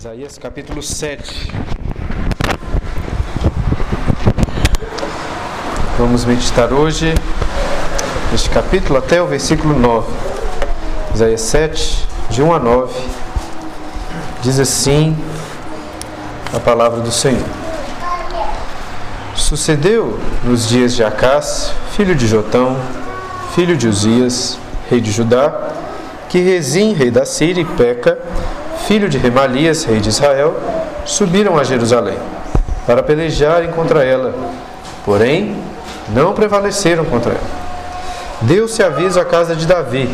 Isaías capítulo 7. Vamos meditar hoje neste capítulo até o versículo 9. Isaías 7, de 1 a 9. Diz assim a palavra do Senhor. Sucedeu nos dias de Acás, filho de Jotão, filho de Uzias, rei de Judá, que Rezim, rei da Síria, e Peca, filho de Remalias, rei de Israel, subiram a Jerusalém para pelejarem contra ela. Porém, não prevaleceram contra ela. Deu-se aviso à casa de Davi: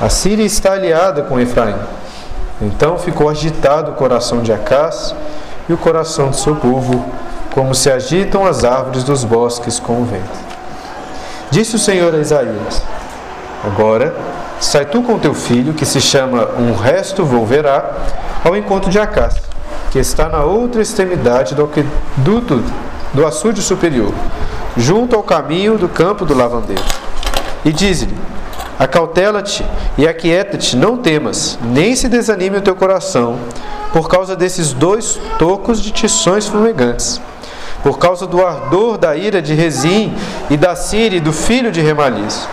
a Síria está aliada com Efraim. Então ficou agitado o coração de Acás e o coração do seu povo, como se agitam as árvores dos bosques com o vento. Disse o Senhor a Isaías: Agora Sai tu com teu filho, que se chama Um Resto Volverá, ao encontro de Acás, que está na outra extremidade do aqueduto do açude superior, junto ao caminho do campo do lavandeiro. E diz-lhe: Acautela-te e aquieta-te, não temas, nem se desanime o teu coração, por causa desses dois tocos de tições fumegantes, por causa do ardor da ira de Rezim e da Síria e do filho de Remalias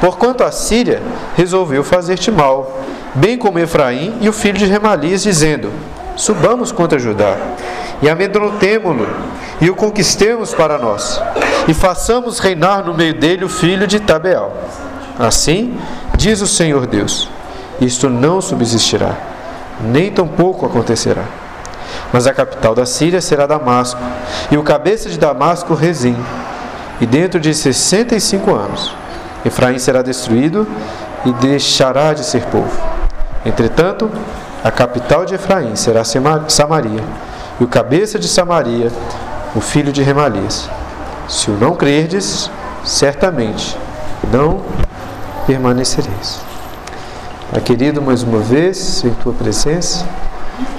Porquanto a Síria resolveu fazer-te mal, bem como Efraim e o filho de Remalias, dizendo: Subamos contra Judá, e amedrontemo-lo, e o conquistemos para nós, e façamos reinar no meio dele o filho de Tabeal. Assim, diz o Senhor Deus: Isto não subsistirá, nem tampouco acontecerá. Mas a capital da Síria será Damasco, e o cabeça de Damasco, Rezim. E dentro de sessenta e cinco anos, Efraim será destruído e deixará de ser povo. Entretanto, a capital de Efraim será Samaria, e o cabeça de Samaria, o filho de Remalias. Se o não crerdes, certamente não permanecereis. Pai querido, mais uma vez, em tua presença,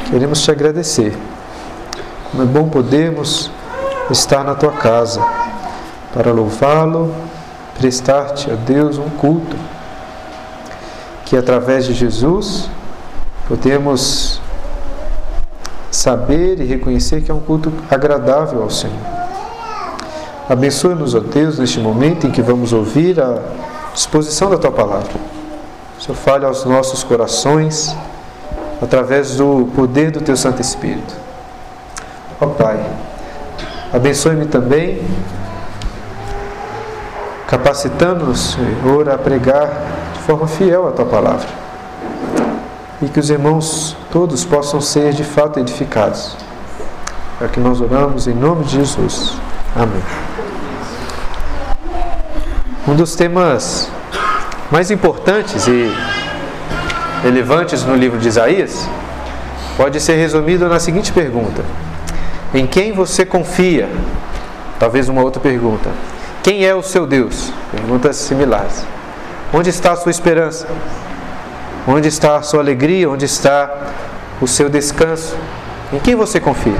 queremos te agradecer. Como é bom podermos estar na tua casa para louvá-lo prestar-te a Deus um culto, que através de Jesus podemos saber e reconhecer que é um culto agradável ao Senhor. Abençoe-nos, ó Deus, neste momento em que vamos ouvir a disposição da tua palavra. Senhor fale aos nossos corações através do poder do teu Santo Espírito. Ó Pai, abençoe-me também capacitando-nos, Senhor, a pregar de forma fiel a tua palavra. E que os irmãos todos possam ser de fato edificados. É que nós oramos em nome de Jesus. Amém. Um dos temas mais importantes e relevantes no livro de Isaías pode ser resumido na seguinte pergunta: Em quem você confia? Talvez uma outra pergunta. Quem é o seu Deus? Perguntas similares. Onde está a sua esperança? Onde está a sua alegria? Onde está o seu descanso? Em quem você confia?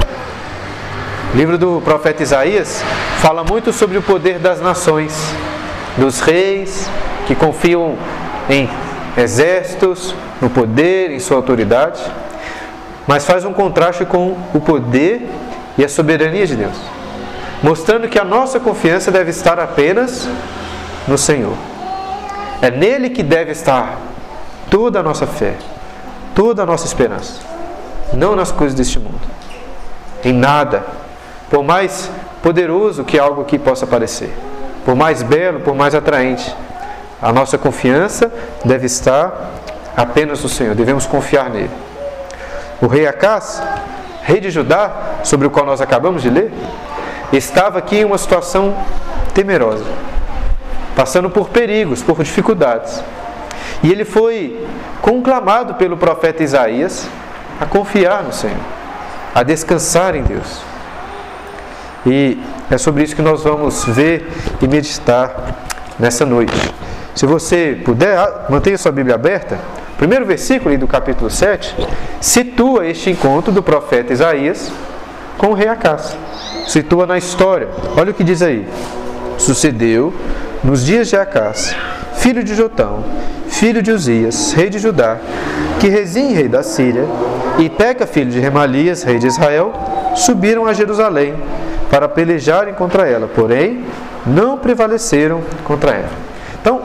O livro do profeta Isaías fala muito sobre o poder das nações, dos reis que confiam em exércitos, no poder, em sua autoridade, mas faz um contraste com o poder e a soberania de Deus mostrando que a nossa confiança deve estar apenas no Senhor. É nele que deve estar toda a nossa fé, toda a nossa esperança, não nas coisas deste mundo, em nada, por mais poderoso que algo aqui possa parecer, por mais belo, por mais atraente, a nossa confiança deve estar apenas no Senhor, devemos confiar nele. O rei Acás, rei de Judá, sobre o qual nós acabamos de ler, estava aqui em uma situação temerosa, passando por perigos, por dificuldades. E ele foi conclamado pelo profeta Isaías a confiar no Senhor, a descansar em Deus. E é sobre isso que nós vamos ver e meditar nessa noite. Se você puder, mantenha sua Bíblia aberta. Primeiro versículo do capítulo 7 situa este encontro do profeta Isaías com o rei Acás situa na história. Olha o que diz aí. Sucedeu nos dias de Acás, filho de Jotão, filho de Uzias, rei de Judá, que Rezim, rei da Síria, e Peca, filho de Remalias, rei de Israel, subiram a Jerusalém para pelejarem contra ela, porém não prevaleceram contra ela. Então,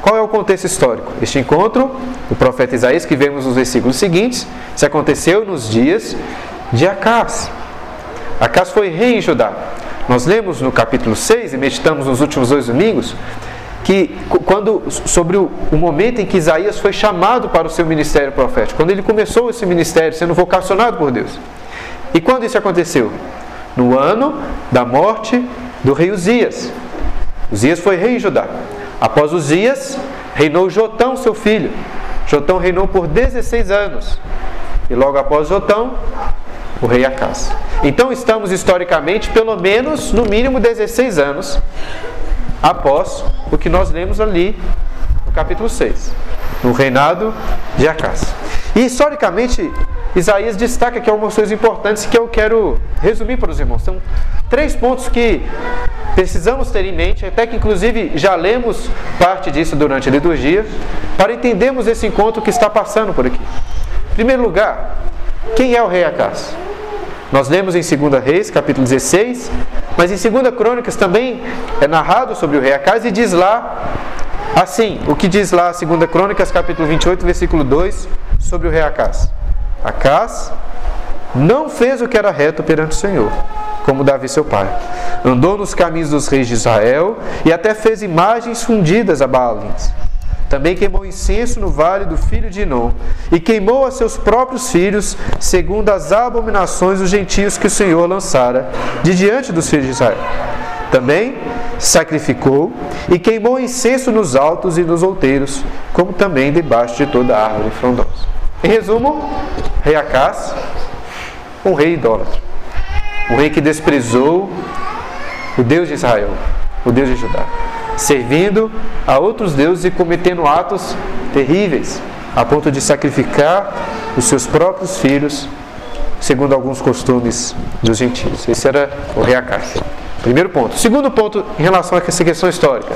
qual é o contexto histórico? Este encontro, o profeta Isaías, que vemos nos versículos seguintes, se aconteceu nos dias de Acás. Acás foi rei em Judá. Nós lemos no capítulo 6 e meditamos nos últimos dois domingos que quando sobre o, o, momento em que Isaías foi chamado para o seu ministério profético, quando ele começou esse ministério sendo vocacionado por Deus. E quando isso aconteceu? No ano da morte do rei Uzias. Uzias foi rei em Judá. Após Uzias, reinou Jotão, seu filho. Jotão reinou por 16 anos. E logo após Jotão, o rei Acas. Então estamos historicamente pelo menos no mínimo 16 anos após o que nós lemos ali no capítulo 6, no reinado de Acas. E historicamente, Isaías destaca aqui algumas coisas importantes que eu quero resumir para os irmãos. São três pontos que precisamos ter em mente, até que inclusive já lemos parte disso durante a liturgia, para entendermos esse encontro que está passando por aqui. Em primeiro lugar, quem é o rei Acas? Nós lemos em 2 Reis, capítulo 16, mas em 2 Crônicas também é narrado sobre o rei Acas e diz lá assim, o que diz lá 2 Crônicas, capítulo 28, versículo 2, sobre o rei Acas. Acas não fez o que era reto perante o Senhor, como Davi seu pai. Andou nos caminhos dos reis de Israel e até fez imagens fundidas a Baalins também queimou incenso no vale do filho de Inom, e queimou a seus próprios filhos, segundo as abominações dos gentios que o Senhor lançara de diante dos filhos de Israel. Também sacrificou e queimou incenso nos altos e nos outeiros, como também debaixo de toda árvore frondosa. Em resumo, rei Acás, um rei idólatra, um rei que desprezou o Deus de Israel, o Deus de Judá servindo a outros deuses e cometendo atos terríveis, a ponto de sacrificar os seus próprios filhos, segundo alguns costumes dos gentios. Esse era o rei Acás. Primeiro ponto. Segundo ponto, em relação a essa questão histórica,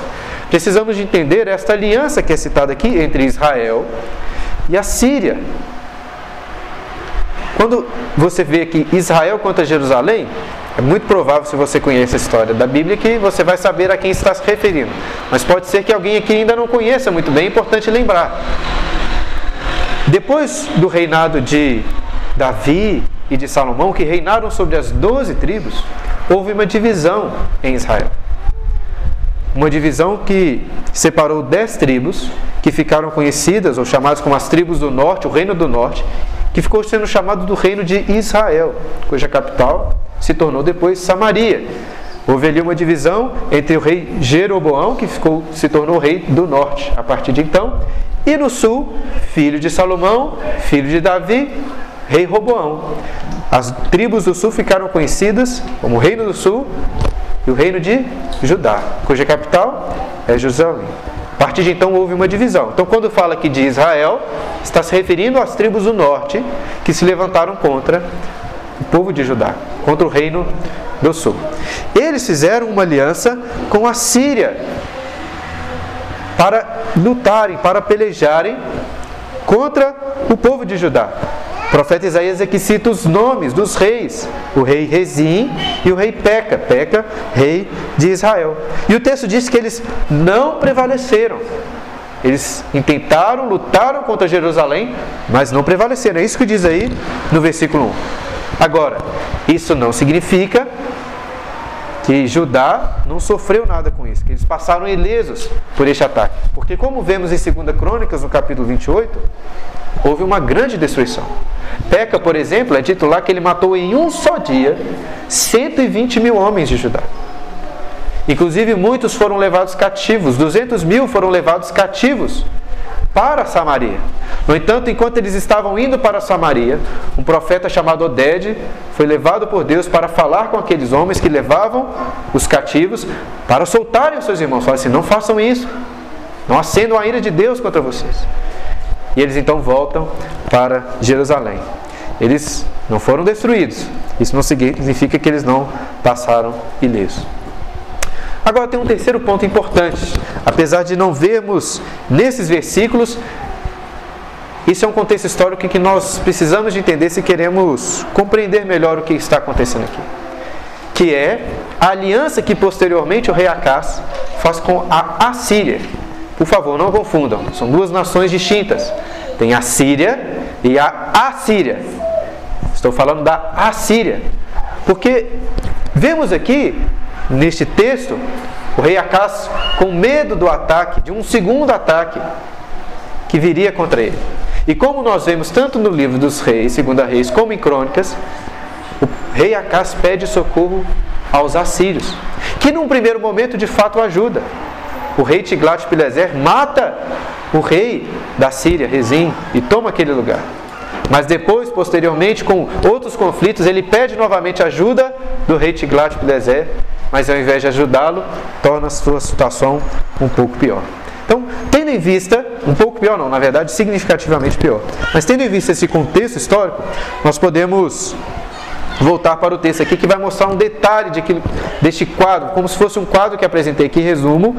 precisamos de entender esta aliança que é citada aqui entre Israel e a Síria. Quando você vê aqui Israel contra Jerusalém, é muito provável, se você conhece a história da Bíblia, que você vai saber a quem está se referindo. Mas pode ser que alguém aqui ainda não conheça muito bem, é importante lembrar. Depois do reinado de Davi e de Salomão, que reinaram sobre as doze tribos, houve uma divisão em Israel. Uma divisão que separou dez tribos, que ficaram conhecidas ou chamadas como as tribos do norte, o reino do norte, que ficou sendo chamado do reino de Israel, cuja capital se tornou depois Samaria. Houve ali uma divisão entre o rei Jeroboão, que ficou, se tornou rei do norte a partir de então, e no sul, filho de Salomão, filho de Davi, rei Roboão. As tribos do sul ficaram conhecidas como Reino do Sul e o Reino de Judá, cuja capital é Jerusalém. A partir de então houve uma divisão. Então, quando fala aqui de Israel, está se referindo às tribos do norte que se levantaram contra o povo de Judá, contra o reino do sul. Eles fizeram uma aliança com a Síria para lutarem, para pelejarem contra o povo de Judá. O profeta Isaías aqui cita os nomes dos reis, o rei Rezim e o rei Peca, Peca, rei de Israel. E o texto diz que eles não prevaleceram. Eles intentaram, lutaram contra Jerusalém, mas não prevaleceram. É isso que diz aí no versículo 1. Agora, isso não significa que Judá não sofreu nada com isso, que eles passaram ilesos por este ataque. Porque, como vemos em 2 Crônicas, no capítulo 28, houve uma grande destruição. Peca, por exemplo, é dito lá que ele matou em um só dia 120 mil homens de Judá. Inclusive, muitos foram levados cativos, 200 mil foram levados cativos para Samaria. No entanto, enquanto eles estavam indo para Samaria, um profeta chamado Oded foi levado por Deus para falar com aqueles homens que levavam os cativos para soltarem os seus irmãos. Falaram assim: não façam isso, não acendam a ira de Deus contra vocês. E eles então voltam para Jerusalém. Eles não foram destruídos. Isso não significa que eles não passaram ilesos. Agora tem um terceiro ponto importante. Apesar de não vermos nesses versículos isso é um contexto histórico que nós precisamos de entender se queremos compreender melhor o que está acontecendo aqui. Que é a aliança que posteriormente o rei Acás faz com a Assíria. Por favor, não confundam, são duas nações distintas. Tem a Síria e a Assíria. Estou falando da Assíria. Porque vemos aqui, neste texto, o rei Acás com medo do ataque, de um segundo ataque que viria contra ele. E como nós vemos tanto no livro dos reis, segunda reis, como em crônicas, o rei Acás pede socorro aos assírios, que num primeiro momento de fato ajuda. O rei Tiglat-Pileser mata o rei da Síria, Rezim, e toma aquele lugar. Mas depois, posteriormente, com outros conflitos, ele pede novamente ajuda do rei Tiglat-Pileser, mas ao invés de ajudá-lo, torna a sua situação um pouco pior. Então, tendo em vista, um pouco pior não, na verdade significativamente pior, mas tendo em vista esse contexto histórico, nós podemos voltar para o texto aqui que vai mostrar um detalhe de que, deste quadro, como se fosse um quadro que apresentei aqui, resumo,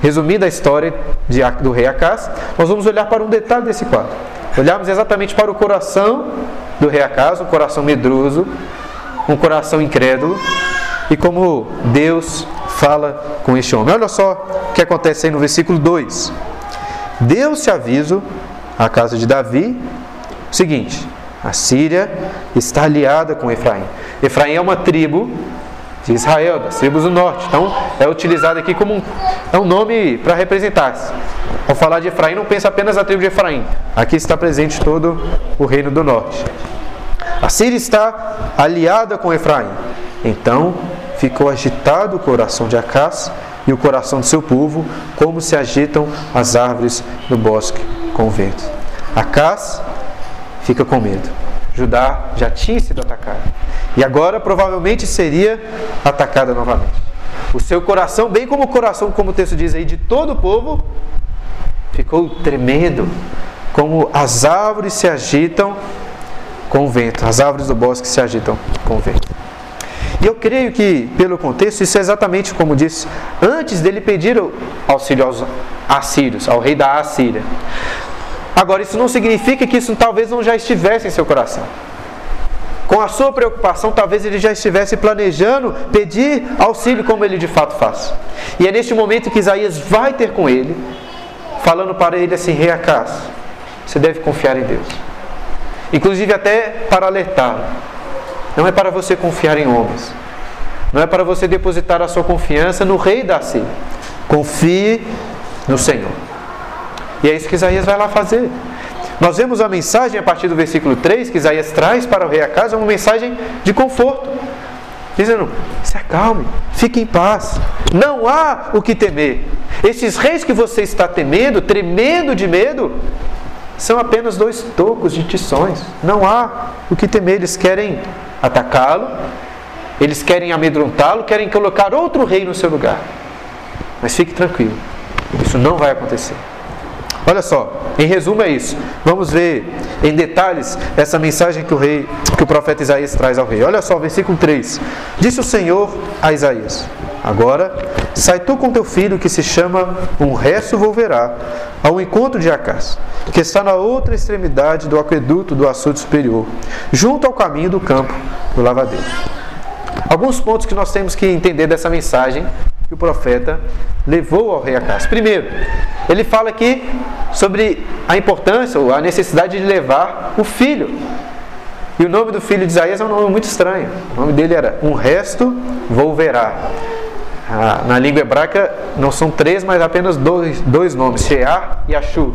resumindo a história de, do rei Acás, nós vamos olhar para um detalhe desse quadro. Olharmos exatamente para o coração do rei Acás, um coração medroso, um coração incrédulo, e como Deus fala com este homem. Olha só o que acontece aí no versículo 2. Deu-se aviso à casa de Davi o seguinte: a Síria está aliada com Efraim. Efraim é uma tribo de Israel, das tribos do norte. Então é utilizado aqui como um, é um nome para representar. -se. Ao falar de Efraim, não pensa apenas na tribo de Efraim. Aqui está presente todo o reino do norte. A Síria está aliada com Efraim. Então ficou agitado o coração de Acás e o coração do seu povo, como se agitam as árvores do bosque com o vento. Acás fica com medo. Judá já tinha sido atacada e agora provavelmente seria atacada novamente. O seu coração, bem como o coração, como o texto diz aí, de todo o povo, ficou tremendo, como as árvores se agitam com o vento, as árvores do bosque se agitam com o vento. E eu creio que, pelo contexto, isso é exatamente como disse, antes dele pedir auxílio aos assírios, ao rei da Assíria. Agora, isso não significa que isso talvez não já estivesse em seu coração. Com a sua preocupação, talvez ele já estivesse planejando pedir auxílio como ele de fato faz. E é neste momento que Isaías vai ter com ele, falando para ele assim: Rei Acas, você deve confiar em Deus. Inclusive até para alertá-lo não é para você confiar em homens. Não é para você depositar a sua confiança no rei da Síria. Confie no Senhor. E é isso que Isaías vai lá fazer. Nós vemos a mensagem a partir do versículo 3 que Isaías traz para o rei Acas, uma mensagem de conforto. Dizendo: se acalme, fique em paz, não há o que temer. Esses reis que você está temendo, tremendo de medo, são apenas dois tocos de tições. Não há o que temer, eles querem atacá-lo, eles querem amedrontá-lo, querem colocar outro rei no seu lugar. Mas fique tranquilo, isso não vai acontecer. Olha só, em resumo é isso. Vamos ver em detalhes essa mensagem que o rei, que o profeta Isaías traz ao rei. Olha só, versículo 3. Disse o Senhor a Isaías: Agora, sai tu com teu filho que se chama um resto volverá ao encontro de Acás, que está na outra extremidade do aqueduto do açude superior, junto ao caminho do campo do lavadeiro. Alguns pontos que nós temos que entender dessa mensagem o profeta levou ao rei Acás. Primeiro, ele fala aqui sobre a importância ou a necessidade de levar o filho. E o nome do filho de Isaías é um nome muito estranho. O nome dele era Um Resto Volverá. Ah, na língua hebraica não são três, mas apenas dois, dois nomes, Shear e Ashuv.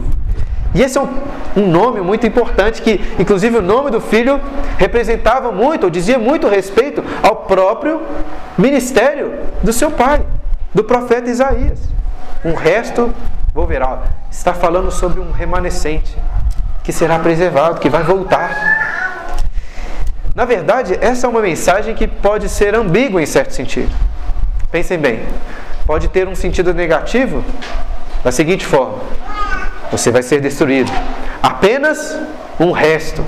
E esse é um, um, nome muito importante que, inclusive, o nome do filho representava muito, ou dizia muito respeito ao próprio ministério do seu pai, do profeta Isaías. Um resto volverá. Está falando sobre um remanescente que será preservado, que vai voltar. Na verdade, essa é uma mensagem que pode ser ambígua em certo sentido. Pensem bem, pode ter um sentido negativo da seguinte forma: você vai ser destruído, apenas um resto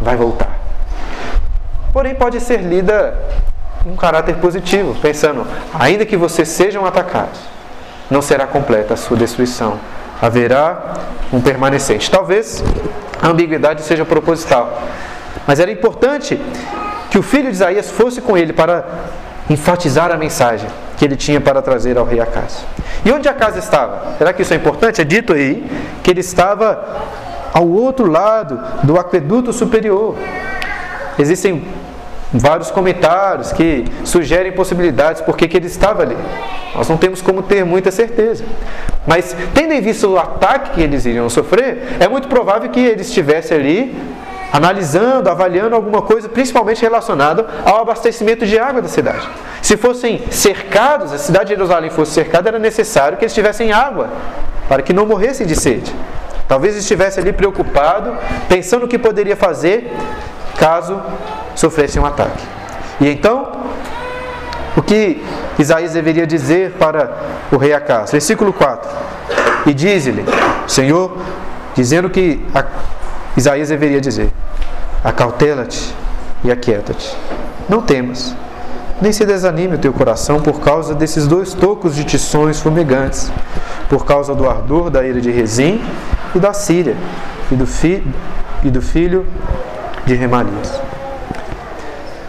vai voltar. Porém, pode ser lida um caráter positivo, pensando, ainda que vocês sejam atacados, não será completa a sua destruição, haverá um permanecente. Talvez a ambiguidade seja proposital, mas era importante que o filho de Isaías fosse com ele para enfatizar a mensagem que ele tinha para trazer ao rei Acas. E onde Acas estava? Será que isso é importante? É dito aí que ele estava ao outro lado do aqueduto superior. Existem vários comentários que sugerem possibilidades porque que ele estava ali. Nós não temos como ter muita certeza. Mas, tendo em vista o ataque que eles iriam sofrer, é muito provável que ele estivesse ali analisando, avaliando alguma coisa, principalmente relacionada ao abastecimento de água da cidade. Se fossem cercados, a cidade de Jerusalém fosse cercada, era necessário que eles tivessem água, para que não morressem de sede. Talvez estivesse ali preocupado, pensando o que poderia fazer caso sofressem um ataque. E então, o que Isaías deveria dizer para o rei Acas? Versículo 4. E diz-lhe, Senhor, dizendo que Isaías deveria dizer: Acautela-te e aquieta-te. Não temas, nem se desanime o teu coração por causa desses dois tocos de tições fumegantes, por causa do ardor da ira de Rezim e da Síria, e do, fi, e do filho de Remalias.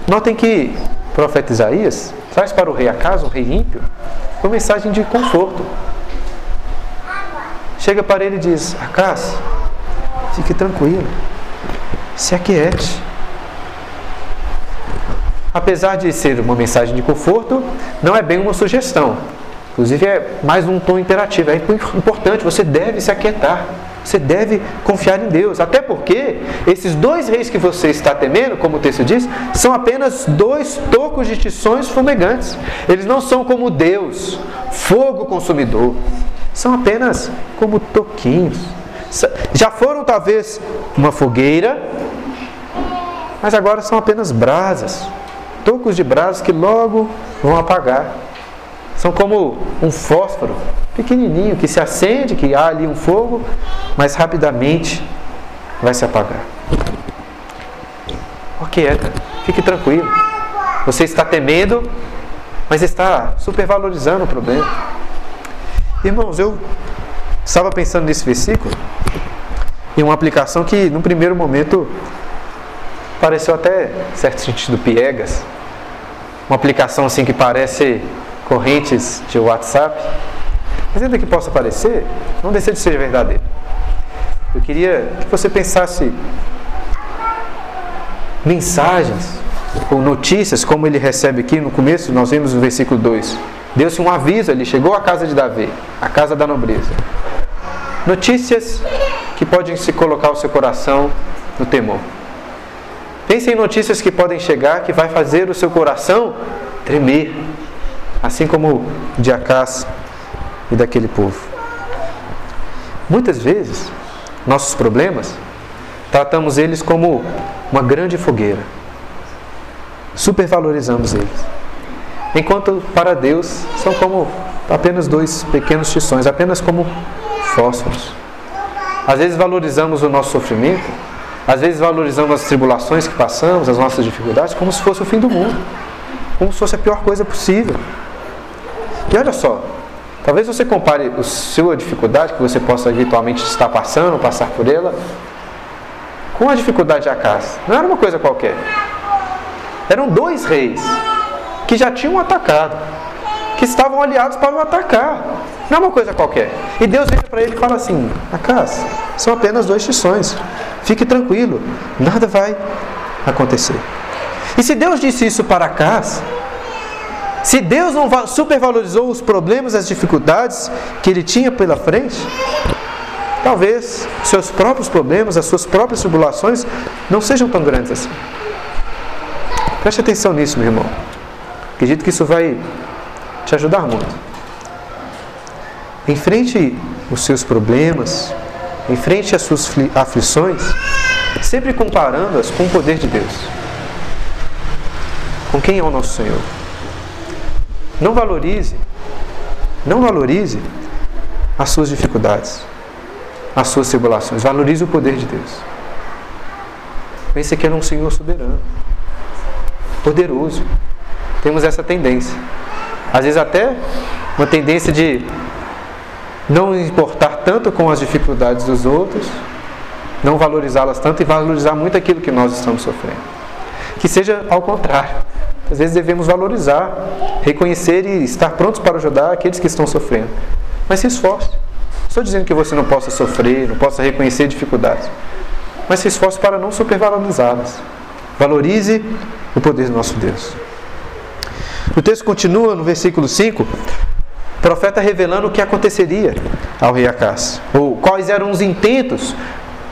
Notem que o profeta Isaías traz para o rei Acas, o rei ímpio, uma mensagem de conforto. Chega para ele e diz: Acas, fique tranquilo, se aquiete. Apesar de ser uma mensagem de conforto, não é bem uma sugestão. Inclusive é mais um tom imperativo. É importante, você deve se aquietar. Você deve confiar em Deus. Até porque esses dois reis que você está temendo, como o texto diz, são apenas dois tocos de tições fumegantes. Eles não são como Deus, fogo consumidor. São apenas como toquinhos. Já foram talvez uma fogueira, mas agora são apenas brasas. Tocos de brasas que logo vão apagar. São como um fósforo pequenininho que se acende, que há ali um fogo, mas rapidamente vai se apagar. Aquieta, fique tranquilo. Você está temendo, mas está supervalorizando o problema. Irmãos, eu estava pensando nesse versículo em uma aplicação que, no primeiro momento, pareceu até, certo sentido, piegas. Uma aplicação assim que parece correntes de WhatsApp, mas ainda que possa parecer, não deixa de ser verdadeiro. Eu queria que você pensasse mensagens ou notícias, como ele recebe aqui no começo, nós vimos no versículo 2. Deu-se um aviso, ele chegou à casa de Davi, a casa da nobreza. Notícias que podem se colocar o seu coração no temor. Pense em notícias que podem chegar que vai fazer o seu coração tremer assim como de Acás e daquele povo. Muitas vezes, nossos problemas, tratamos eles como uma grande fogueira. Supervalorizamos eles. Enquanto para Deus são como apenas dois pequenos tições, apenas como fósforos. Às vezes valorizamos o nosso sofrimento, às vezes valorizamos as tribulações que passamos, as nossas dificuldades, como se fosse o fim do mundo, como se fosse a pior coisa possível. E olha só, talvez você compare a sua dificuldade que você possa eventualmente estar passando, passar por ela, com a dificuldade de Acas. Não era uma coisa qualquer. Eram dois reis que já tinham atacado, que estavam aliados para o atacar. Não é uma coisa qualquer. E Deus vem para ele e fala assim: Acas, são apenas dois tições. Fique tranquilo, nada vai acontecer. E se Deus disse isso para Acas, se Deus não supervalorizou os problemas, as dificuldades que ele tinha pela frente, talvez seus próprios problemas, as suas próprias tribulações não sejam tão grandes assim. Preste atenção nisso, meu irmão. Acredito que isso vai te ajudar muito. Enfrente os seus problemas, enfrente as suas aflições, sempre comparando-as com o poder de Deus. Com quem é o nosso Senhor? Não valorize, não valorize as suas dificuldades, as suas tribulações. Valorize o poder de Deus. Pense que é um Senhor soberano, poderoso. Temos essa tendência. Às vezes até uma tendência de não importar tanto com as dificuldades dos outros, não valorizá-las tanto e valorizar muito aquilo que nós estamos sofrendo. Que seja ao contrário. Às vezes devemos valorizar, reconhecer e estar prontos para ajudar aqueles que estão sofrendo. Mas se esforce. Estou dizendo que você não possa sofrer, não possa reconhecer dificuldades. Mas se esforce para não supervalorizá-las. Valorize o poder do nosso Deus. O texto continua no versículo 5, o profeta revelando o que aconteceria ao rei Acás, ou quais eram os intentos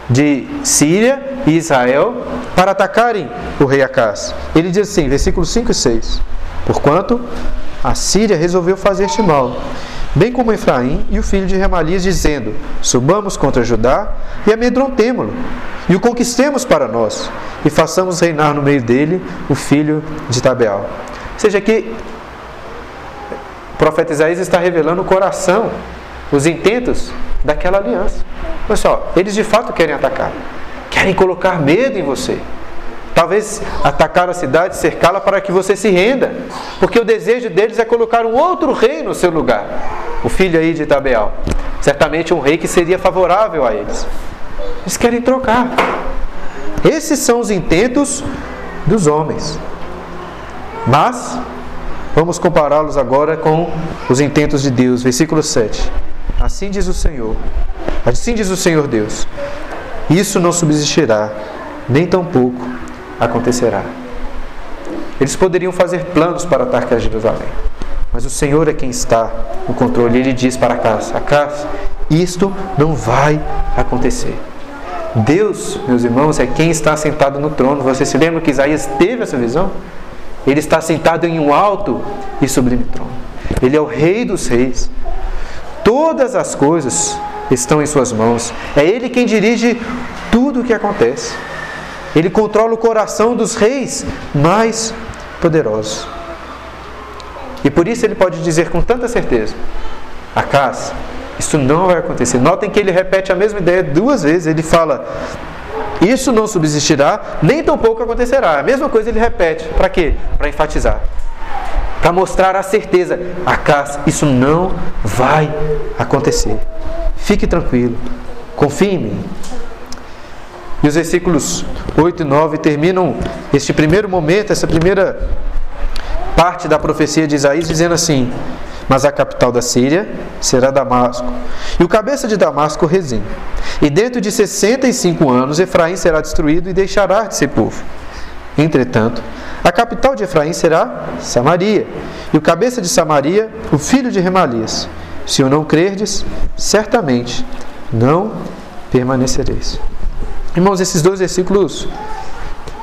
de Síria e Israel para atacarem o rei Acás. Ele diz assim, versículos 5 e 6: Porquanto a Síria resolveu fazer este mal, bem como Efraim e o filho de Remalias, dizendo: Subamos contra Judá e amedrontemo-lo, e o conquistemos para nós, e façamos reinar no meio dele o filho de Tabeal. Ou seja, que o profeta Isaías está revelando o coração, os intentos daquela aliança. Olha só, eles de fato querem atacar, querem colocar medo em você. Talvez atacar a cidade, cercá-la para que você se renda, porque o desejo deles é colocar um outro rei no seu lugar, o filho aí de Tabeal. Certamente um rei que seria favorável a eles. Eles querem trocar. Esses são os intentos dos homens. Mas, vamos compará-los agora com os intentos de Deus. Versículo 7. Assim diz o Senhor, assim diz o Senhor Deus: Isso não subsistirá, nem tampouco acontecerá. Eles poderiam fazer planos para atacar Jerusalém, mas o Senhor é quem está no controle. Ele diz para Acas: Acas, isto não vai acontecer. Deus, meus irmãos, é quem está sentado no trono. Você se lembra que Isaías teve essa visão? Ele está sentado em um alto e sublime trono. Ele é o Rei dos Reis. Todas as coisas estão em Suas mãos. É Ele quem dirige tudo o que acontece. Ele controla o coração dos reis mais poderosos. E por isso ele pode dizer com tanta certeza: Acas, isso não vai acontecer. Notem que ele repete a mesma ideia duas vezes. Ele fala: Isso não subsistirá, nem tampouco acontecerá. A mesma coisa ele repete. Para quê? Para enfatizar para mostrar a certeza: Acas, isso não vai acontecer. Fique tranquilo, confie em mim. E os versículos 8 e 9 terminam este primeiro momento, essa primeira parte da profecia de Isaías, dizendo assim: Mas a capital da Síria será Damasco, e o cabeça de Damasco Rezim. E dentro de 65 anos Efraim será destruído e deixará de ser povo. Entretanto, a capital de Efraim será Samaria, e o cabeça de Samaria, o filho de Remalias. Se o não crerdes, certamente não permanecereis. Irmãos, esses dois versículos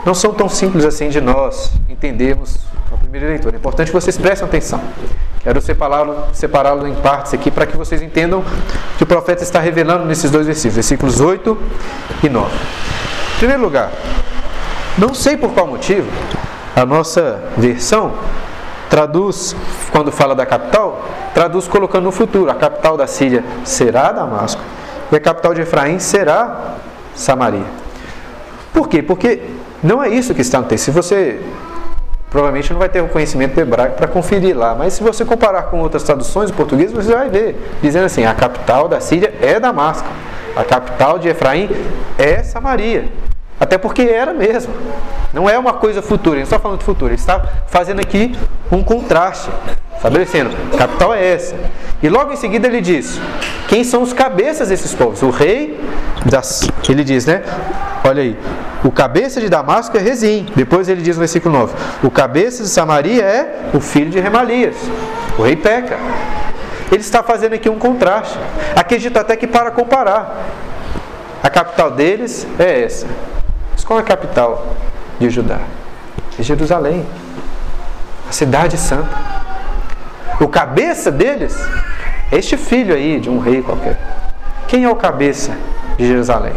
não são tão simples assim de nós entendermos a primeira leitura. É importante que vocês prestem atenção. Quero separá-lo separá em partes aqui para que vocês entendam que o profeta está revelando nesses dois versículos, versículos 8 e 9. Em primeiro lugar, não sei por qual motivo, a nossa versão traduz, quando fala da capital, traduz colocando no futuro. A capital da Síria será Damasco e a capital de Efraim será Samaria. Por quê? Porque não é isso que está no texto. Se você provavelmente não vai ter o conhecimento hebraico para conferir lá, mas se você comparar com outras traduções em português, você vai ver, dizendo assim: a capital da Síria é Damasco, a capital de Efraim é Samaria. Até porque era mesmo. Não é uma coisa futura, ele não está falando de futuro, ele está fazendo aqui um contraste, estabelecendo, capital é essa. E logo em seguida ele diz: quem são os cabeças desses povos? O rei das. Ele diz, né? Olha aí, o cabeça de Damasco é Rezim. Depois ele diz no versículo 9: o cabeça de Samaria é o filho de Remalias, o rei Peca. Ele está fazendo aqui um contraste. Acredito até que para comparar. A capital deles é essa. Qual é a capital de Judá? É Jerusalém, a cidade santa. O cabeça deles é este filho aí de um rei qualquer. Quem é o cabeça de Jerusalém?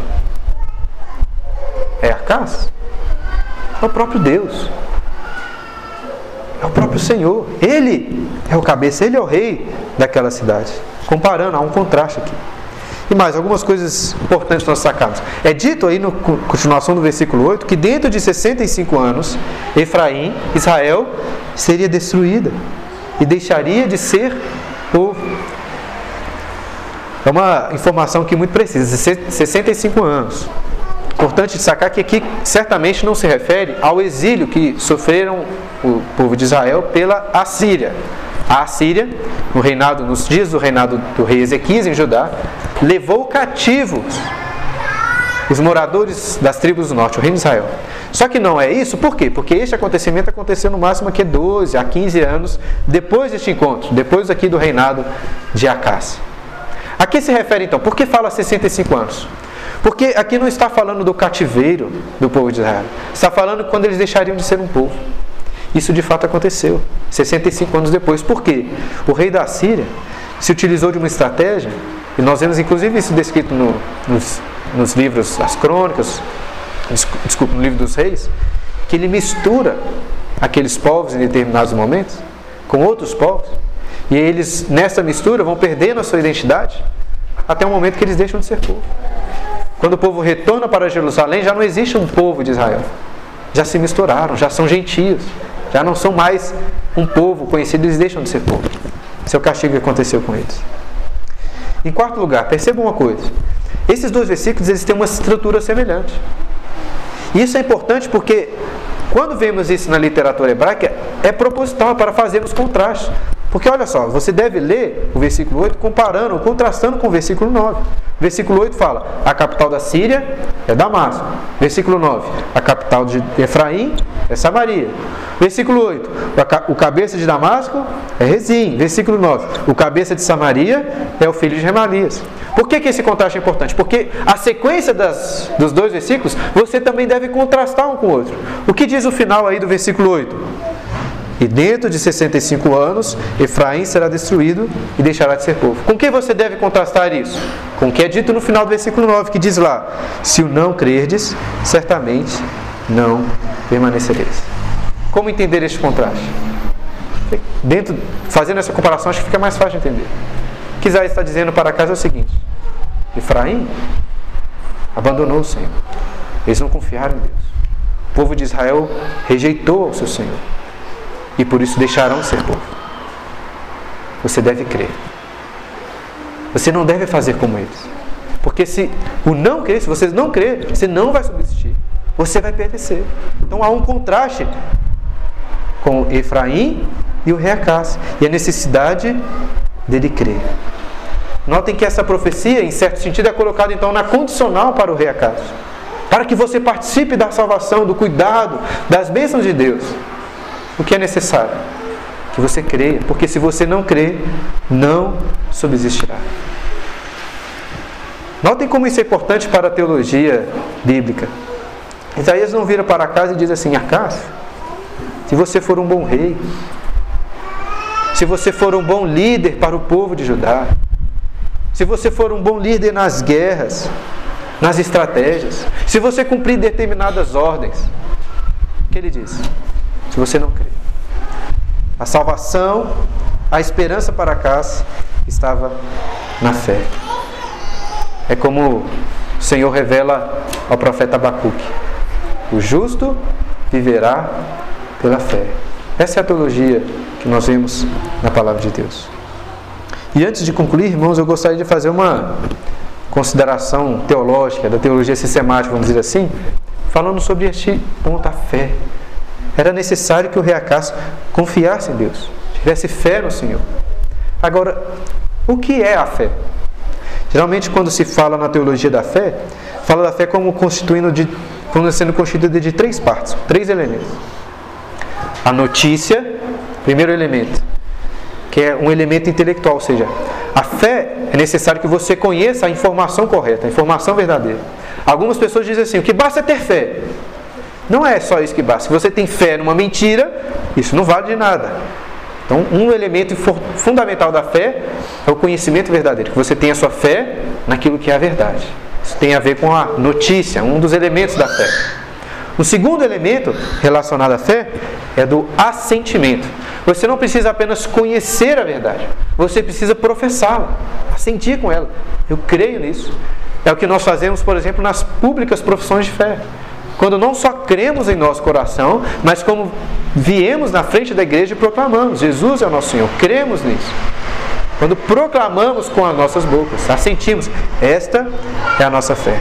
É Acas? É o próprio Deus. É o próprio Senhor. Ele é o cabeça, ele é o rei daquela cidade. Comparando, há um contraste aqui. E mais, algumas coisas importantes nós sacamos. É dito aí, na continuação do versículo 8, que dentro de 65 anos, Efraim, Israel, seria destruída e deixaria de ser povo. É uma informação que muito precisa, 65 anos. Importante destacar que aqui certamente não se refere ao exílio que sofreram o povo de Israel pela Assíria. A Assíria, no reinado, nos dias do reinado do rei Ezequias em Judá, levou cativos os moradores das tribos do norte, o reino de Israel. Só que não é isso, por quê? Porque este acontecimento aconteceu no máximo aqui 12 a 15 anos depois deste encontro, depois aqui do reinado de Acás. A que se refere então? Por que fala 65 anos? Porque aqui não está falando do cativeiro do povo de Israel. Está falando quando eles deixariam de ser um povo. Isso de fato aconteceu, 65 anos depois. Por quê? O rei da Síria se utilizou de uma estratégia, e nós vemos inclusive isso descrito no, nos, nos livros, as crônicas, desculpa, no livro dos reis, que ele mistura aqueles povos em determinados momentos com outros povos e eles, nessa mistura, vão perdendo a sua identidade até o momento que eles deixam de ser povo. Quando o povo retorna para Jerusalém, já não existe um povo de Israel. Já se misturaram, já são gentios, já não são mais um povo conhecido, eles deixam de ser povo. Esse é castigo que aconteceu com eles. Em quarto lugar, perceba uma coisa. Esses dois versículos eles têm uma estrutura semelhante. Isso é importante porque quando vemos isso na literatura hebraica, é proposital para fazermos contrastes. Porque olha só, você deve ler o versículo 8 comparando, contrastando com o versículo 9. Versículo 8 fala: a capital da Síria é Damasco. Versículo 9: a capital de Efraim é Samaria. Versículo 8: o cabeça de Damasco é Rezim. Versículo 9: o cabeça de Samaria é o filho de Remalias. Por que, que esse contraste é importante? Porque a sequência das, dos dois versículos você também deve contrastar um com o outro. O que diz o final aí do versículo 8? E dentro de 65 anos, Efraim será destruído e deixará de ser povo. Com que você deve contrastar isso? Com o que é dito no final do versículo 9, que diz lá: Se o não crerdes, certamente não permanecereis. Como entender este contraste? Dentro, fazendo essa comparação, acho que fica mais fácil de entender. O que Isaías está dizendo para casa é o seguinte: Efraim abandonou o Senhor. Eles não confiaram em Deus. O povo de Israel rejeitou o seu Senhor e por isso deixarão ser povo. Você deve crer. Você não deve fazer como eles. Porque se o não crer, se você não crer, você não vai subsistir. Você vai perecer. Então há um contraste com Efraim e o rei Acás. E a necessidade dele crer. Notem que essa profecia, em certo sentido, é colocada então na condicional para o rei Acás. Para que você participe da salvação, do cuidado, das bênçãos de Deus. O que é necessário? Que você creia, porque se você não crer, não subsistirá. Notem como isso é importante para a teologia bíblica. Isaías não vira para casa e diz assim: Acácio, se você for um bom rei, se você for um bom líder para o povo de Judá, se você for um bom líder nas guerras, nas estratégias, se você cumprir determinadas ordens, o que ele diz? se você não crê. A salvação, a esperança para casa estava na fé. É como o Senhor revela ao profeta Abacuque: o justo viverá pela fé. Essa é a teologia que nós vemos na palavra de Deus. E antes de concluir, irmãos, eu gostaria de fazer uma consideração teológica, da teologia sistemática, vamos dizer assim, falando sobre este ponto, a fé. Era necessário que o rei Acácio confiasse em Deus, tivesse fé no Senhor. Agora, o que é a fé? Geralmente, quando se fala na teologia da fé, fala da fé como constituindo de, como sendo constituída de três partes, três elementos. A notícia, primeiro elemento, que é um elemento intelectual, ou seja, a fé é necessário que você conheça a informação correta, a informação verdadeira. Algumas pessoas dizem assim: o que basta é ter fé. Não é só isso que basta. Se você tem fé numa mentira, isso não vale de nada. Então, um elemento fundamental da fé é o conhecimento verdadeiro, que você tenha a sua fé naquilo que é a verdade. Isso tem a ver com a notícia, um dos elementos da fé. O segundo elemento relacionado à fé é do assentimento. Você não precisa apenas conhecer a verdade, você precisa professá-la, assentir com ela. Eu creio nisso. É o que nós fazemos, por exemplo, nas públicas profissões de fé. Quando não só cremos em nosso coração, mas como viemos na frente da igreja e proclamamos: Jesus é o nosso Senhor, cremos nisso. quando proclamamos com as nossas bocas, assentimos, esta é a nossa fé.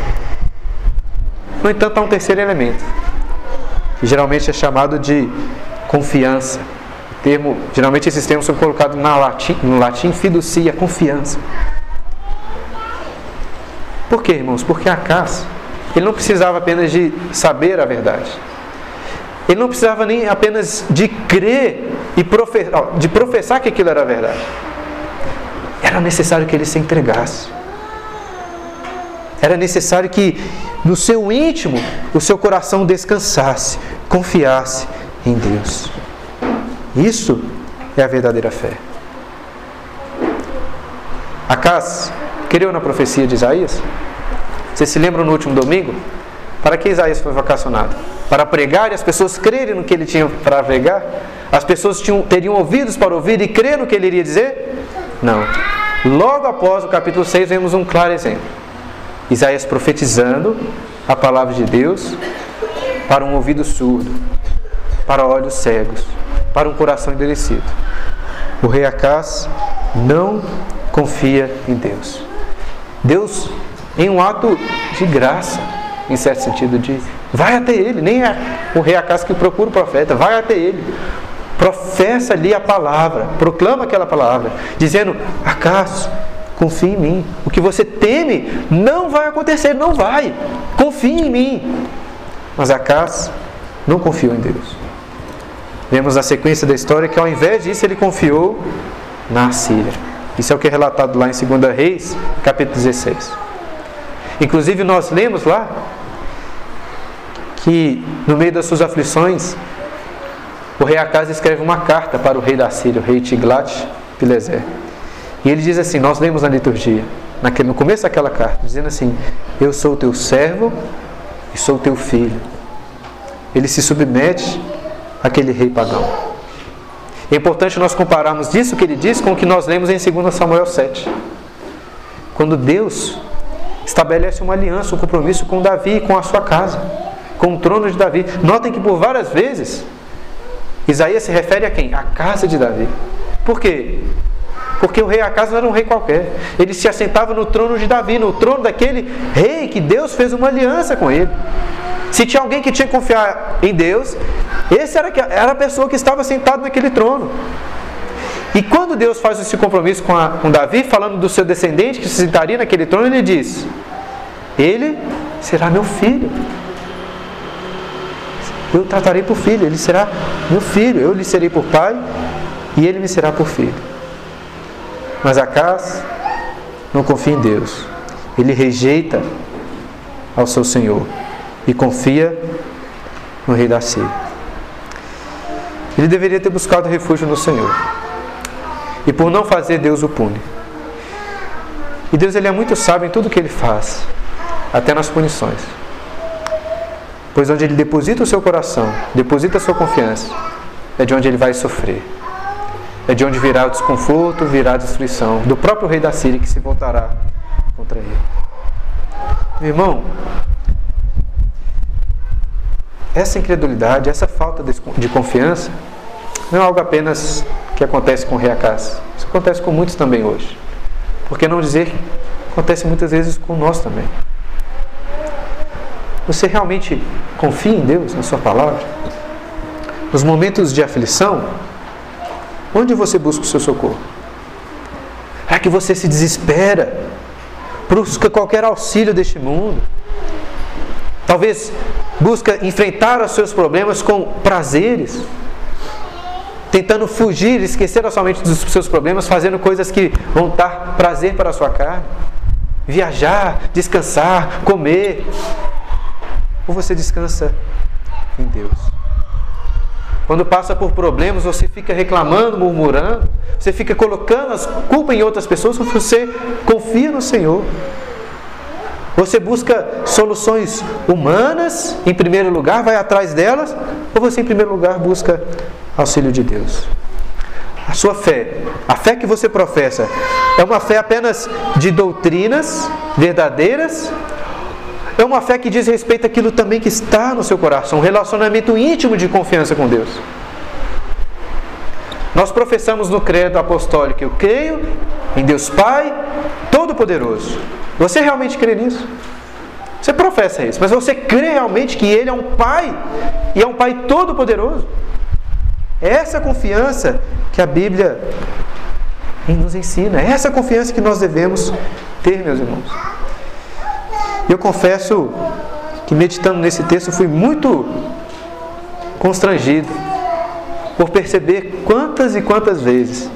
No entanto, há um terceiro elemento, que geralmente é chamado de confiança. O termo, geralmente esses termos são colocados na latim, no latim fiducia, confiança. Por quê, irmãos? Porque Acas, ele não precisava apenas de saber a verdade. Ele não precisava nem apenas de crer e professar, de professar que aquilo era verdade. Era necessário que ele se entregasse. Era necessário que no seu íntimo o seu coração descansasse, confiasse em Deus. Isso é a verdadeira fé. Acas creu na profecia de Isaías? Vocês se lembram no último domingo? Para que Isaías foi vacacionado? Para pregar e as pessoas crerem no que ele tinha para pregar? As pessoas tinham, teriam ouvidos para ouvir e crer no que ele iria dizer? Não. Logo após o capítulo 6, vemos um claro exemplo. Isaías profetizando a palavra de Deus para um ouvido surdo, para olhos cegos, para um coração endurecido. O rei Acás não confia em Deus. Deus, em um ato de graça, em certo sentido, de vai até ele, nem é o rei Acás que procura o profeta, vai até ele. Professa ali a palavra, proclama aquela palavra, dizendo: Acás, confie em mim. O que você teme não vai acontecer, não vai. Confie em mim. Mas Acás não confiou em Deus. Vemos na sequência da história que ao invés disso ele confiou na Assíria. Isso é o que é relatado lá em 2 Reis, capítulo 16. Inclusive nós lemos lá que no meio das suas aflições, o rei Acas escreve uma carta para o rei da Síria, o rei Tiglat-Pileser. E ele diz assim, nós lemos na liturgia, naquele, no começo daquela carta, dizendo assim: Eu sou teu servo e sou teu filho. Ele se submete àquele rei pagão. É importante nós compararmos isso que ele diz com o que nós lemos em 2 Samuel 7. Quando Deus estabelece uma aliança, um compromisso com Davi e com a sua casa, com o trono de Davi. Notem que por várias vezes Isaías se refere a quem? A casa de Davi. Por quê? Porque o rei Acas não era um rei qualquer. Ele se assentava no trono de Davi, no trono daquele rei que Deus fez uma aliança com ele. Se tinha alguém que tinha que confiar em Deus, esse era, era a pessoa que estava sentado naquele trono. E quando Deus faz esse compromisso com, a, com Davi, falando do seu descendente que se sentaria naquele trono, ele diz: Ele será meu filho. Eu tratarei por filho, ele será meu filho. Eu lhe serei por pai e ele me será por filho. Mas Acas não confia em Deus. Ele rejeita ao seu Senhor e confia no rei da Síria. Ele deveria ter buscado refúgio no Senhor. E por não fazer, Deus o pune. E Deus ele é muito sábio em tudo que ele faz, até nas punições. Pois onde ele deposita o seu coração, deposita a sua confiança, é de onde ele vai sofrer. É de onde virá o desconforto, virá a destruição do próprio rei da Síria que se voltará contra ele. Meu irmão, essa incredulidade, essa falta de confiança, não é algo apenas que acontece com o rei Acas. Isso acontece com muitos também hoje. Por que não dizer que acontece muitas vezes com nós também? Você realmente confia em Deus, na Sua palavra? Nos momentos de aflição, onde você busca o seu socorro? É que você se desespera, busca qualquer auxílio deste mundo. Talvez busca enfrentar os seus problemas com prazeres, tentando fugir, esquecer somente dos seus problemas, fazendo coisas que vão dar prazer para a sua carne. Viajar, descansar, comer. Ou você descansa em Deus. Quando passa por problemas, você fica reclamando, murmurando, você fica colocando a culpa em outras pessoas, você confia no Senhor. Você busca soluções humanas, em primeiro lugar, vai atrás delas, ou você, em primeiro lugar, busca auxílio de Deus? A sua fé, a fé que você professa, é uma fé apenas de doutrinas verdadeiras? É uma fé que diz respeito àquilo também que está no seu coração, um relacionamento íntimo de confiança com Deus. Nós professamos no credo apostólico: eu creio em Deus Pai Todo-Poderoso. Você realmente crê nisso? Você professa isso, mas você crê realmente que Ele é um Pai e é um Pai Todo-Poderoso? Essa confiança que a Bíblia nos ensina, essa confiança que nós devemos ter, meus irmãos. Eu confesso que meditando nesse texto fui muito constrangido por perceber quantas e quantas vezes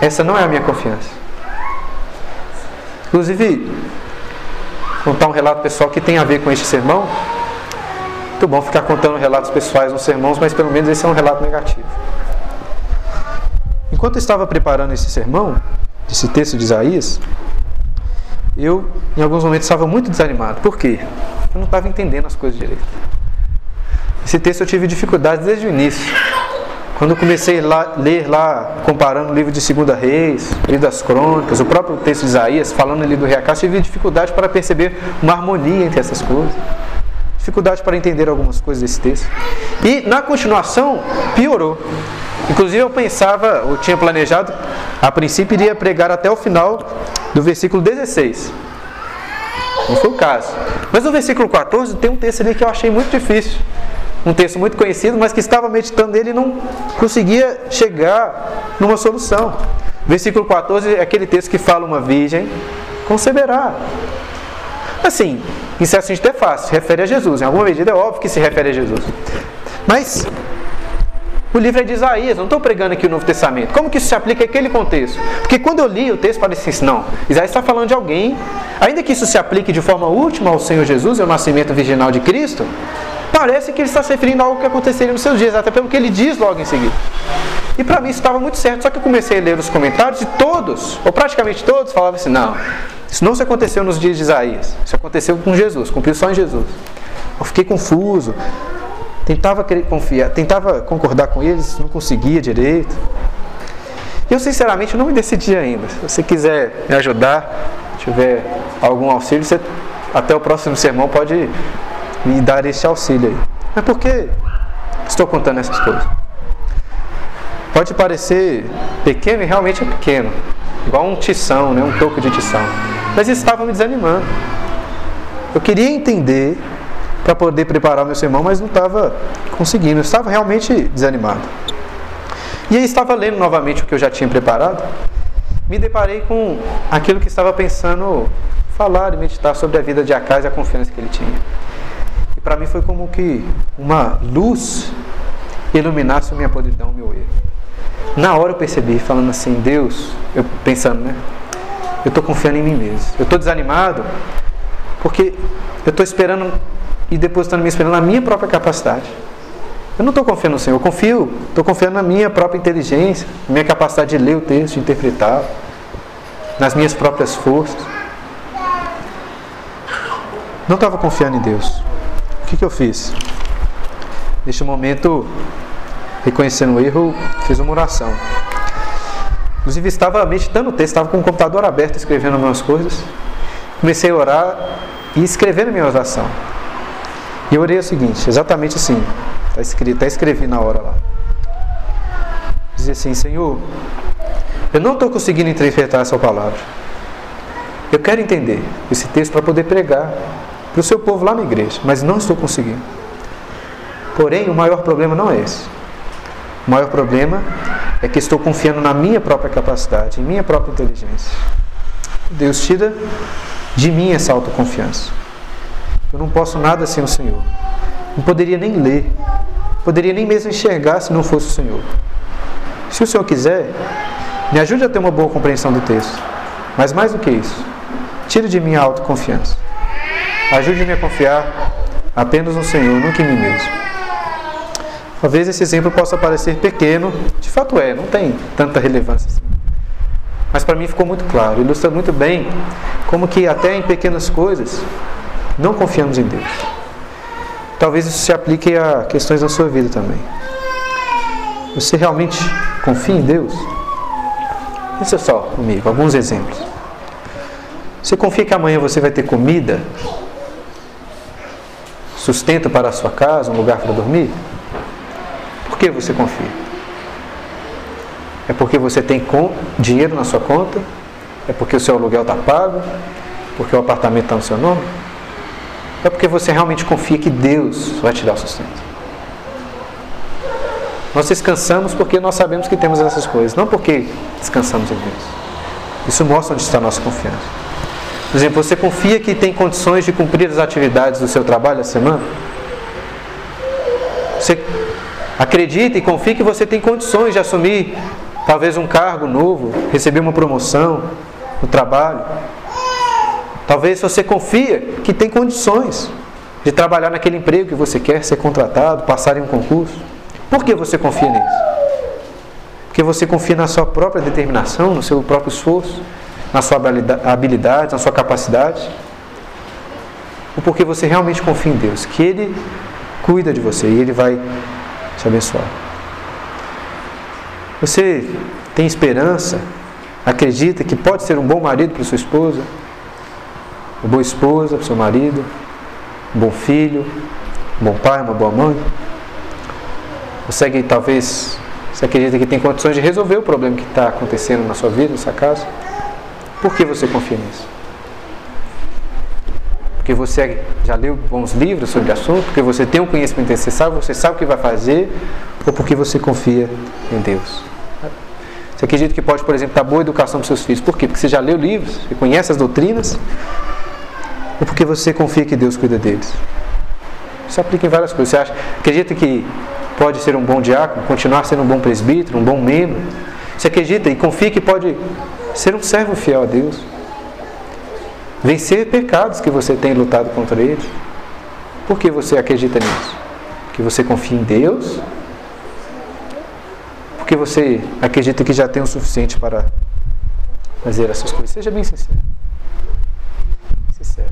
essa não é a minha confiança. Inclusive, contar um relato pessoal que tem a ver com este sermão. Muito bom ficar contando relatos pessoais nos sermões, mas pelo menos esse é um relato negativo. Enquanto eu estava preparando esse sermão, esse texto de Isaías, eu em alguns momentos estava muito desanimado. Por quê? Eu não estava entendendo as coisas direito. Esse texto eu tive dificuldades desde o início. Quando eu comecei a ler lá, comparando o livro de Segunda Reis, livro das Crônicas, o próprio texto de Isaías, falando ali do Reacás, tive dificuldade para perceber uma harmonia entre essas coisas. Dificuldade para entender algumas coisas desse texto. E na continuação, piorou. Inclusive eu pensava, eu tinha planejado, a princípio iria pregar até o final do versículo 16. Não foi o caso. Mas no versículo 14 tem um texto ali que eu achei muito difícil um texto muito conhecido, mas que estava meditando nele e não conseguia chegar numa solução. Versículo 14 é aquele texto que fala uma virgem conceberá. Assim, em certo sentido é fácil, se refere a Jesus. Em alguma medida é óbvio que se refere a Jesus. Mas o livro é de Isaías, não estou pregando aqui o Novo Testamento. Como que isso se aplica àquele contexto? Porque quando eu li o texto, parecia assim, não, Isaías está falando de alguém, ainda que isso se aplique de forma última ao Senhor Jesus, ao nascimento virginal de Cristo, parece que ele está se referindo a algo que aconteceria nos seus dias, até pelo que ele diz logo em seguida. E para mim isso estava muito certo, só que eu comecei a ler os comentários e todos, ou praticamente todos, falavam assim: não, isso não se aconteceu nos dias de Isaías, isso aconteceu com Jesus, cumpriu só em Jesus. Eu fiquei confuso, tentava querer confiar, tentava concordar com eles, não conseguia direito. Eu sinceramente não me decidi ainda. Se você quiser me ajudar, tiver algum auxílio, você até o próximo sermão pode me dar esse auxílio aí. Mas por que estou contando essas coisas? Pode parecer pequeno e realmente é pequeno, igual um tição, né? um toco de tição. Mas estava me desanimando. Eu queria entender para poder preparar meu sermão, mas não estava conseguindo. Eu estava realmente desanimado. E aí estava lendo novamente o que eu já tinha preparado. Me deparei com aquilo que estava pensando falar e meditar sobre a vida de Acas e a confiança que ele tinha para mim foi como que uma luz iluminasse a minha podridão, o meu erro. Na hora eu percebi, falando assim, Deus, eu pensando, né? Eu estou confiando em mim mesmo. Eu estou desanimado porque eu estou esperando e depositando minha esperança na minha própria capacidade. Eu não estou confiando no Senhor, eu confio, estou confiando na minha própria inteligência, na minha capacidade de ler o texto, de interpretar, nas minhas próprias forças. Não estava confiando em Deus que, que eu fiz? Neste momento, reconhecendo o erro, fiz uma oração. Inclusive, estava meditando o texto, estava com o computador aberto, escrevendo algumas coisas. Comecei a orar e escrevendo minha oração. E eu orei o seguinte, exatamente assim, está escrito, até escrevi na hora lá. Dizia assim, Senhor, eu não estou conseguindo interpretar essa palavra. Eu quero entender esse texto para poder pregar para o seu povo lá na igreja, mas não estou conseguindo. Porém, o maior problema não é esse. O maior problema é que estou confiando na minha própria capacidade, em minha própria inteligência. Deus tira de mim essa autoconfiança. Eu não posso nada sem o Senhor. Não poderia nem ler, poderia nem mesmo enxergar se não fosse o Senhor. Se o Senhor quiser, me ajude a ter uma boa compreensão do texto. Mas mais do que isso, tire de mim a autoconfiança. Ajude-me a confiar apenas no Senhor, nunca em mim mesmo. Talvez esse exemplo possa parecer pequeno, de fato é, não tem tanta relevância assim. Mas para mim ficou muito claro, ilustra muito bem como que até em pequenas coisas não confiamos em Deus. Talvez isso se aplique a questões da sua vida também. Você realmente confia em Deus? Pensa só comigo, alguns exemplos. Você confia que amanhã você vai ter comida sustento para a sua casa, um lugar para dormir? Que você confia? É porque você tem dinheiro na sua conta? É porque o seu aluguel está pago? Porque o apartamento está no seu nome? É porque você realmente confia que Deus vai te dar o sustento. Nós descansamos porque nós sabemos que temos essas coisas, não porque descansamos em Deus. Isso mostra onde está a nossa confiança. Por exemplo, você confia que tem condições de cumprir as atividades do seu trabalho a semana? Você acredita e confia que você tem condições de assumir talvez um cargo novo, receber uma promoção no trabalho. Talvez você confia que tem condições de trabalhar naquele emprego que você quer, ser contratado, passar em um concurso. Por que você confia nisso? Porque você confia na sua própria determinação, no seu próprio esforço, na sua habilidade, na sua capacidade? Ou porque você realmente confia em Deus, que Ele cuida de você e Ele vai te abençoar? Você tem esperança? Acredita que pode ser um bom marido para sua esposa? Uma boa esposa para seu marido? Um bom filho? Um bom pai? Uma boa mãe? Você talvez você acredita que tem condições de resolver o problema que está acontecendo na sua vida, na sua casa? Por que você confia nisso? Porque você já leu bons livros sobre o assunto, porque você tem um conhecimento necessário, você sabe o que vai fazer, ou porque você confia em Deus? Você acredita que pode, por exemplo, dar boa educação para seus filhos? Por quê? Porque você já leu livros, você conhece as doutrinas, ou porque você confia que Deus cuida deles? Isso aplica em várias coisas. Você acha, acredita que pode ser um bom diácono, continuar sendo um bom presbítero, um bom membro. Você acredita e confia que pode ser um servo fiel a Deus. Vencer pecados que você tem lutado contra eles. Por que você acredita nisso? Porque você confia em Deus? Porque você acredita que já tem o suficiente para fazer essas coisas? Seja bem sincero. Sincero.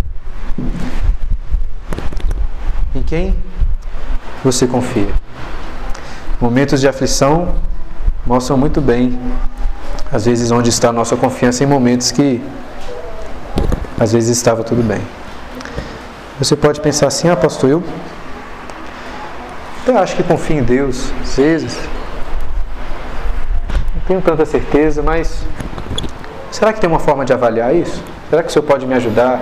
Em quem você confia? Momentos de aflição mostram muito bem, às vezes, onde está a nossa confiança em momentos que, às vezes, estava tudo bem. Você pode pensar assim: ah, pastor, eu, eu acho que confio em Deus, às vezes. Não tenho tanta certeza, mas será que tem uma forma de avaliar isso? Será que o senhor pode me ajudar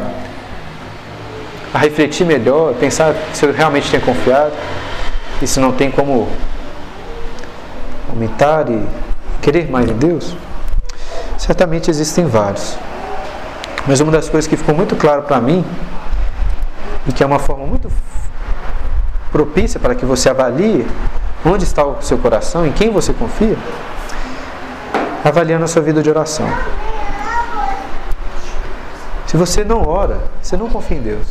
a refletir melhor, pensar se eu realmente tenho confiado e se não tem como aumentar e querer mais em Deus? Certamente existem vários. Mas uma das coisas que ficou muito claro para mim, e que é uma forma muito propícia para que você avalie onde está o seu coração, em quem você confia, avaliando a sua vida de oração. Se você não ora, você não confia em Deus.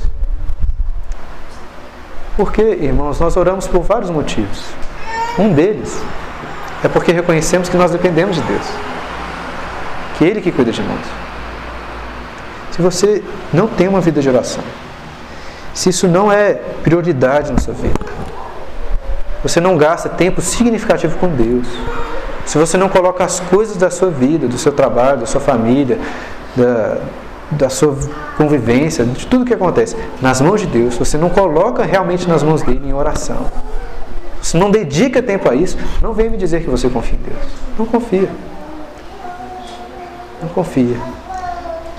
Porque, irmãos, nós oramos por vários motivos. Um deles é porque reconhecemos que nós dependemos de Deus. Que Ele que cuida de nós. Se você não tem uma vida de oração, se isso não é prioridade na sua vida, você não gasta tempo significativo com Deus, se você não coloca as coisas da sua vida, do seu trabalho, da sua família, da, da sua convivência, de tudo que acontece, nas mãos de Deus, você não coloca realmente nas mãos dele em oração, se não dedica tempo a isso, não vem me dizer que você confia em Deus. Não confia. Não confia.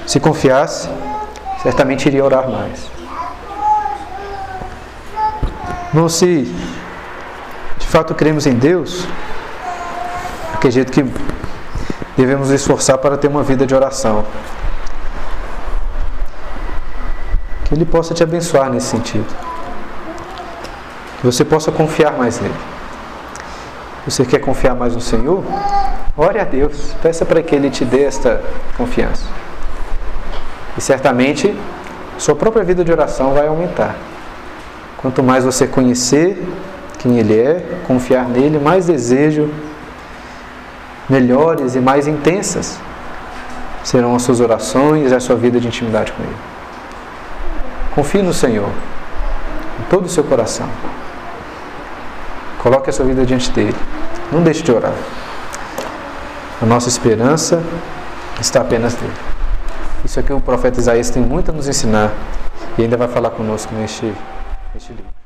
Se confiasse, certamente iria orar mais. Não se de fato cremos em Deus, acredito que devemos esforçar para ter uma vida de oração. Que Ele possa te abençoar nesse sentido que você possa confiar mais nele. Você quer confiar mais no Senhor? Ore a Deus, peça para que Ele te dê esta confiança. E certamente sua própria vida de oração vai aumentar. Quanto mais você conhecer quem Ele é, confiar nele, mais desejo melhores e mais intensas serão as suas orações e a sua vida de intimidade com Ele. Confie no Senhor, em todo o seu coração. Coloque a sua vida diante dele. Não deixe de orar. A nossa esperança está apenas nele. Isso aqui o profeta Isaías tem muito a nos ensinar e ainda vai falar conosco neste, neste livro.